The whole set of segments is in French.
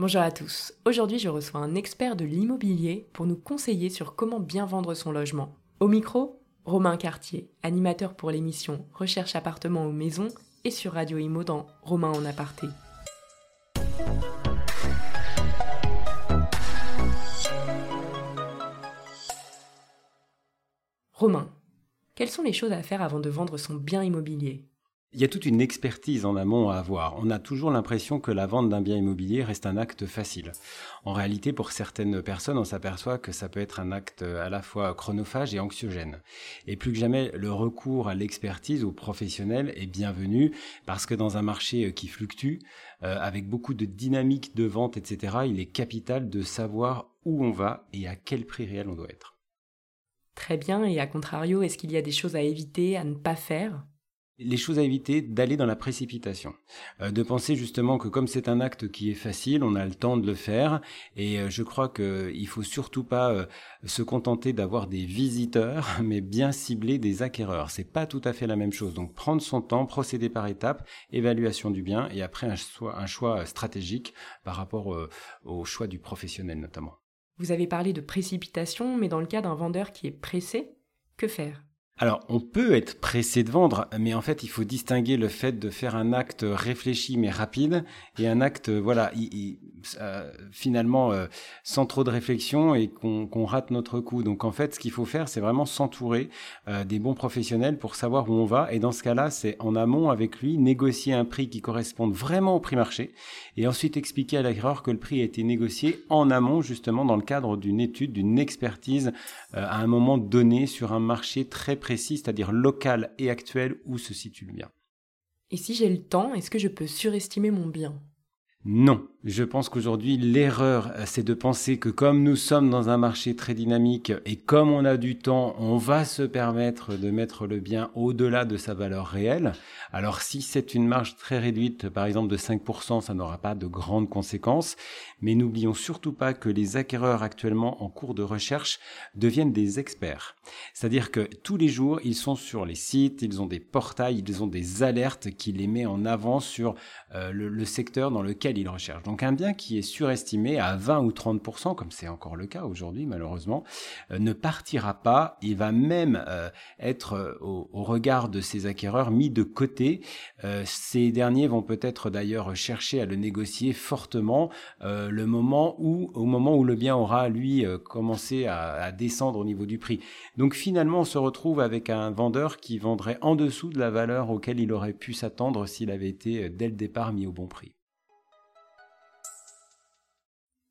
Bonjour à tous. Aujourd'hui, je reçois un expert de l'immobilier pour nous conseiller sur comment bien vendre son logement. Au micro, Romain Cartier, animateur pour l'émission Recherche appartement ou maison et sur Radio Imo dans Romain en aparté. Romain, quelles sont les choses à faire avant de vendre son bien immobilier? Il y a toute une expertise en amont à avoir. On a toujours l'impression que la vente d'un bien immobilier reste un acte facile. En réalité, pour certaines personnes, on s'aperçoit que ça peut être un acte à la fois chronophage et anxiogène. Et plus que jamais, le recours à l'expertise ou professionnel est bienvenu parce que dans un marché qui fluctue, euh, avec beaucoup de dynamique de vente, etc., il est capital de savoir où on va et à quel prix réel on doit être. Très bien, et à contrario, est-ce qu'il y a des choses à éviter, à ne pas faire? Les choses à éviter, d'aller dans la précipitation, euh, de penser justement que comme c'est un acte qui est facile, on a le temps de le faire, et euh, je crois qu'il faut surtout pas euh, se contenter d'avoir des visiteurs, mais bien cibler des acquéreurs. C'est pas tout à fait la même chose. Donc prendre son temps, procéder par étapes, évaluation du bien, et après un choix, un choix stratégique par rapport au choix du professionnel notamment. Vous avez parlé de précipitation, mais dans le cas d'un vendeur qui est pressé, que faire? Alors, on peut être pressé de vendre, mais en fait, il faut distinguer le fait de faire un acte réfléchi mais rapide et un acte, voilà, euh, finalement euh, sans trop de réflexion et qu'on rate notre coup. Donc, en fait, ce qu'il faut faire, c'est vraiment s'entourer euh, des bons professionnels pour savoir où on va. Et dans ce cas-là, c'est en amont avec lui négocier un prix qui corresponde vraiment au prix marché et ensuite expliquer à l'acquéreur que le prix a été négocié en amont, justement dans le cadre d'une étude, d'une expertise à un moment donné sur un marché très précis c'est-à-dire local et actuel, où se situe le bien. Et si j'ai le temps, est-ce que je peux surestimer mon bien? Non, je pense qu'aujourd'hui l'erreur c'est de penser que comme nous sommes dans un marché très dynamique et comme on a du temps, on va se permettre de mettre le bien au-delà de sa valeur réelle. Alors si c'est une marge très réduite, par exemple de 5%, ça n'aura pas de grandes conséquences, mais n'oublions surtout pas que les acquéreurs actuellement en cours de recherche deviennent des experts. C'est-à-dire que tous les jours, ils sont sur les sites, ils ont des portails, ils ont des alertes qui les met en avant sur euh, le, secteur dans lequel il recherche. Donc un bien qui est surestimé à 20 ou 30%, comme c'est encore le cas aujourd'hui malheureusement, euh, ne partira pas, il va même euh, être euh, au, regard de ses acquéreurs mis de côté. ces derniers vont peut-être d'ailleurs chercher à le négocier fortement le moment où, au moment où le bien aura lui commencé à, à descendre au niveau du prix. Donc finalement on se retrouve avec un vendeur qui vendrait en dessous de la valeur auquel il aurait pu s'attendre s'il avait été dès le départ mis au bon prix.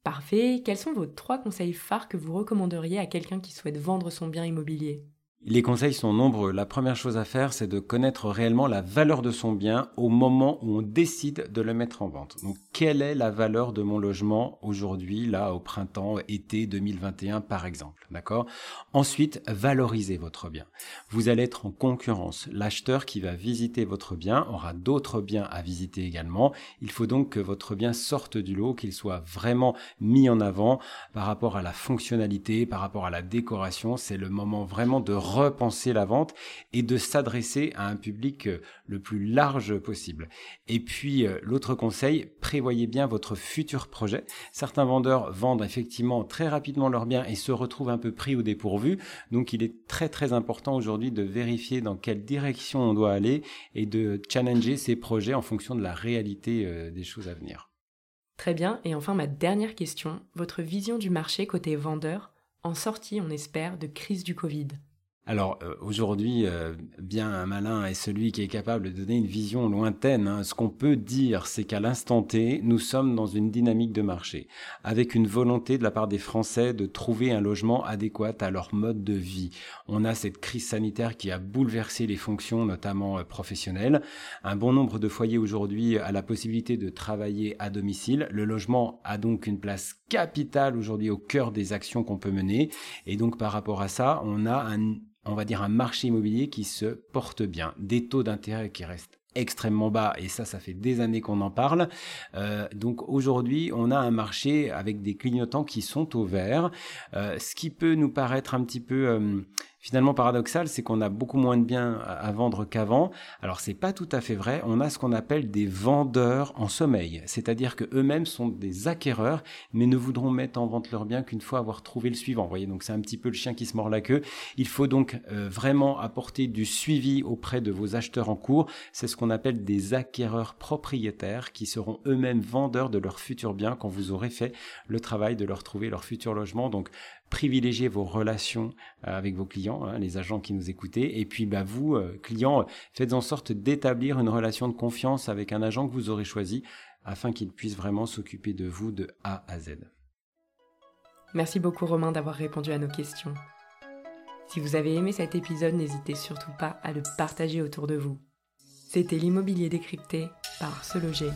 Parfait. Quels sont vos trois conseils phares que vous recommanderiez à quelqu'un qui souhaite vendre son bien immobilier? Les conseils sont nombreux. La première chose à faire, c'est de connaître réellement la valeur de son bien au moment où on décide de le mettre en vente. Donc, quelle est la valeur de mon logement aujourd'hui, là, au printemps, été 2021, par exemple. D'accord? Ensuite, valorisez votre bien. Vous allez être en concurrence. L'acheteur qui va visiter votre bien aura d'autres biens à visiter également. Il faut donc que votre bien sorte du lot, qu'il soit vraiment mis en avant par rapport à la fonctionnalité, par rapport à la décoration. C'est le moment vraiment de repenser la vente et de s'adresser à un public euh, le plus large possible. Et puis euh, l'autre conseil, prévoyez bien votre futur projet. Certains vendeurs vendent effectivement très rapidement leurs biens et se retrouvent un peu pris au dépourvu. Donc il est très très important aujourd'hui de vérifier dans quelle direction on doit aller et de challenger ces projets en fonction de la réalité euh, des choses à venir. Très bien. Et enfin ma dernière question, votre vision du marché côté vendeur en sortie, on espère, de crise du Covid? Alors euh, aujourd'hui, euh, bien un malin est celui qui est capable de donner une vision lointaine. Hein. Ce qu'on peut dire, c'est qu'à l'instant T, nous sommes dans une dynamique de marché, avec une volonté de la part des Français de trouver un logement adéquat à leur mode de vie. On a cette crise sanitaire qui a bouleversé les fonctions, notamment euh, professionnelles. Un bon nombre de foyers aujourd'hui a la possibilité de travailler à domicile. Le logement a donc une place capitale aujourd'hui au cœur des actions qu'on peut mener. Et donc par rapport à ça, on a un on va dire un marché immobilier qui se porte bien, des taux d'intérêt qui restent extrêmement bas et ça ça fait des années qu'on en parle. Euh, donc aujourd'hui on a un marché avec des clignotants qui sont au vert. Euh, ce qui peut nous paraître un petit peu euh, finalement paradoxal, c'est qu'on a beaucoup moins de biens à vendre qu'avant. Alors c'est pas tout à fait vrai. On a ce qu'on appelle des vendeurs en sommeil, c'est-à-dire que eux-mêmes sont des acquéreurs, mais ne voudront mettre en vente leurs biens qu'une fois avoir trouvé le suivant. Vous voyez, donc c'est un petit peu le chien qui se mord la queue. Il faut donc euh, vraiment apporter du suivi auprès de vos acheteurs en cours. C'est ce qu'on appelle des acquéreurs propriétaires qui seront eux-mêmes vendeurs de leurs futurs biens quand vous aurez fait le travail de leur trouver leur futur logement. Donc privilégiez vos relations euh, avec vos hein, les agents qui nous écoutez, et puis bah, vous, euh, clients, faites en sorte d'établir une relation de confiance avec un agent que vous aurez choisi afin qu'il puisse vraiment s'occuper de vous de A à Z. Merci beaucoup Romain d'avoir répondu à nos questions. Si vous avez aimé cet épisode, n'hésitez surtout pas à le partager autour de vous. C'était l'immobilier décrypté par Se Loger.